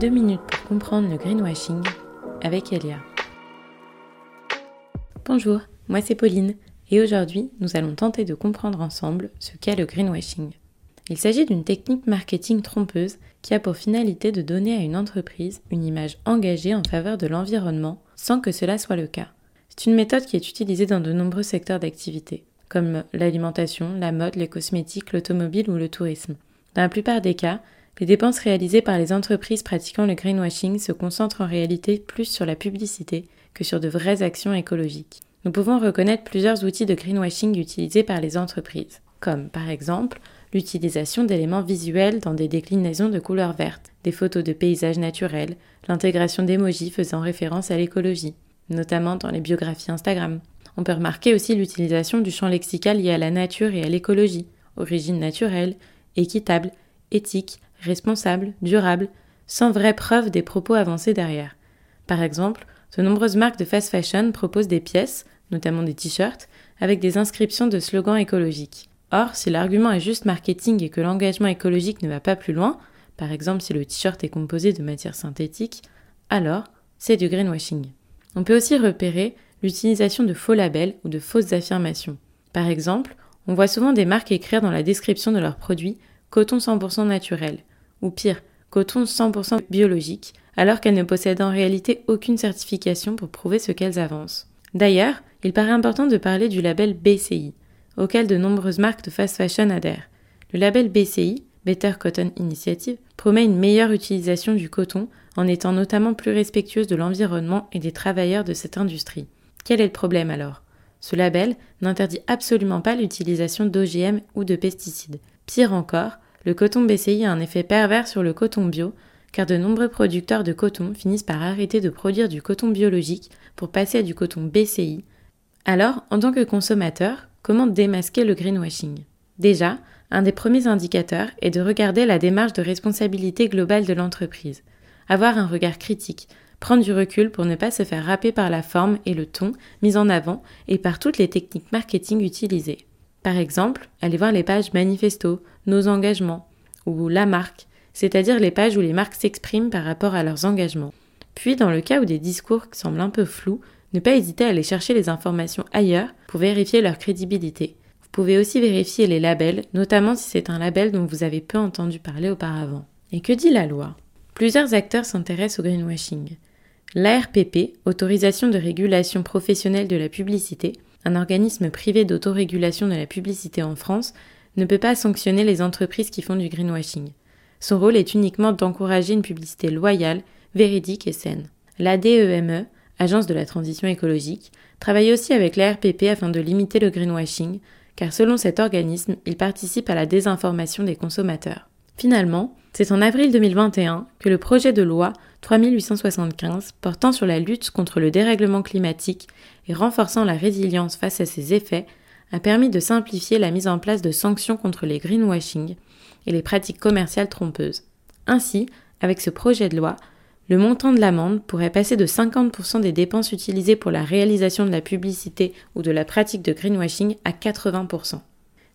Deux minutes pour comprendre le greenwashing avec Elia. Bonjour, moi c'est Pauline et aujourd'hui nous allons tenter de comprendre ensemble ce qu'est le greenwashing. Il s'agit d'une technique marketing trompeuse qui a pour finalité de donner à une entreprise une image engagée en faveur de l'environnement sans que cela soit le cas. C'est une méthode qui est utilisée dans de nombreux secteurs d'activité, comme l'alimentation, la mode, les cosmétiques, l'automobile ou le tourisme. Dans la plupart des cas, les dépenses réalisées par les entreprises pratiquant le greenwashing se concentrent en réalité plus sur la publicité que sur de vraies actions écologiques. Nous pouvons reconnaître plusieurs outils de greenwashing utilisés par les entreprises, comme par exemple l'utilisation d'éléments visuels dans des déclinaisons de couleurs vertes, des photos de paysages naturels, l'intégration d'émojis faisant référence à l'écologie, notamment dans les biographies Instagram. On peut remarquer aussi l'utilisation du champ lexical lié à la nature et à l'écologie, origine naturelle, équitable, éthique, responsable, durable, sans vraie preuve des propos avancés derrière. Par exemple, de nombreuses marques de fast fashion proposent des pièces, notamment des t-shirts, avec des inscriptions de slogans écologiques. Or, si l'argument est juste marketing et que l'engagement écologique ne va pas plus loin, par exemple si le t-shirt est composé de matière synthétique, alors c'est du greenwashing. On peut aussi repérer l'utilisation de faux labels ou de fausses affirmations. Par exemple, on voit souvent des marques écrire dans la description de leurs produits coton 100% naturel, ou pire, coton 100% biologique, alors qu'elles ne possèdent en réalité aucune certification pour prouver ce qu'elles avancent. D'ailleurs, il paraît important de parler du label BCI, auquel de nombreuses marques de fast fashion adhèrent. Le label BCI, Better Cotton Initiative, promet une meilleure utilisation du coton en étant notamment plus respectueuse de l'environnement et des travailleurs de cette industrie. Quel est le problème alors? Ce label n'interdit absolument pas l'utilisation d'OGM ou de pesticides. Pire encore, le coton BCI a un effet pervers sur le coton bio, car de nombreux producteurs de coton finissent par arrêter de produire du coton biologique pour passer à du coton BCI. Alors, en tant que consommateur, comment démasquer le greenwashing? Déjà, un des premiers indicateurs est de regarder la démarche de responsabilité globale de l'entreprise. Avoir un regard critique, prendre du recul pour ne pas se faire râper par la forme et le ton mis en avant et par toutes les techniques marketing utilisées. Par exemple, allez voir les pages manifesto, nos engagements, ou la marque, c'est-à-dire les pages où les marques s'expriment par rapport à leurs engagements. Puis, dans le cas où des discours semblent un peu flous, ne pas hésiter à aller chercher les informations ailleurs pour vérifier leur crédibilité. Vous pouvez aussi vérifier les labels, notamment si c'est un label dont vous avez peu entendu parler auparavant. Et que dit la loi? Plusieurs acteurs s'intéressent au greenwashing. L'ARPP, Autorisation de régulation professionnelle de la publicité, un organisme privé d'autorégulation de la publicité en France, ne peut pas sanctionner les entreprises qui font du greenwashing. Son rôle est uniquement d'encourager une publicité loyale, véridique et saine. L'ADEME, e, Agence de la transition écologique, travaille aussi avec l'ARPP afin de limiter le greenwashing, car selon cet organisme, il participe à la désinformation des consommateurs. Finalement, c'est en avril 2021 que le projet de loi 3875 portant sur la lutte contre le dérèglement climatique et renforçant la résilience face à ses effets a permis de simplifier la mise en place de sanctions contre les greenwashing et les pratiques commerciales trompeuses. Ainsi, avec ce projet de loi, le montant de l'amende pourrait passer de 50% des dépenses utilisées pour la réalisation de la publicité ou de la pratique de greenwashing à 80%.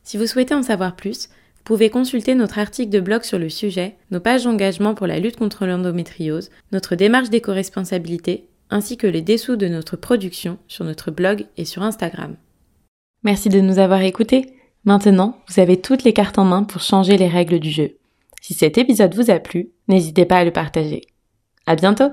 Si vous souhaitez en savoir plus, pouvez consulter notre article de blog sur le sujet, nos pages d'engagement pour la lutte contre l'endométriose, notre démarche d'éco-responsabilité, ainsi que les dessous de notre production sur notre blog et sur Instagram. Merci de nous avoir écoutés. Maintenant, vous avez toutes les cartes en main pour changer les règles du jeu. Si cet épisode vous a plu, n'hésitez pas à le partager. À bientôt!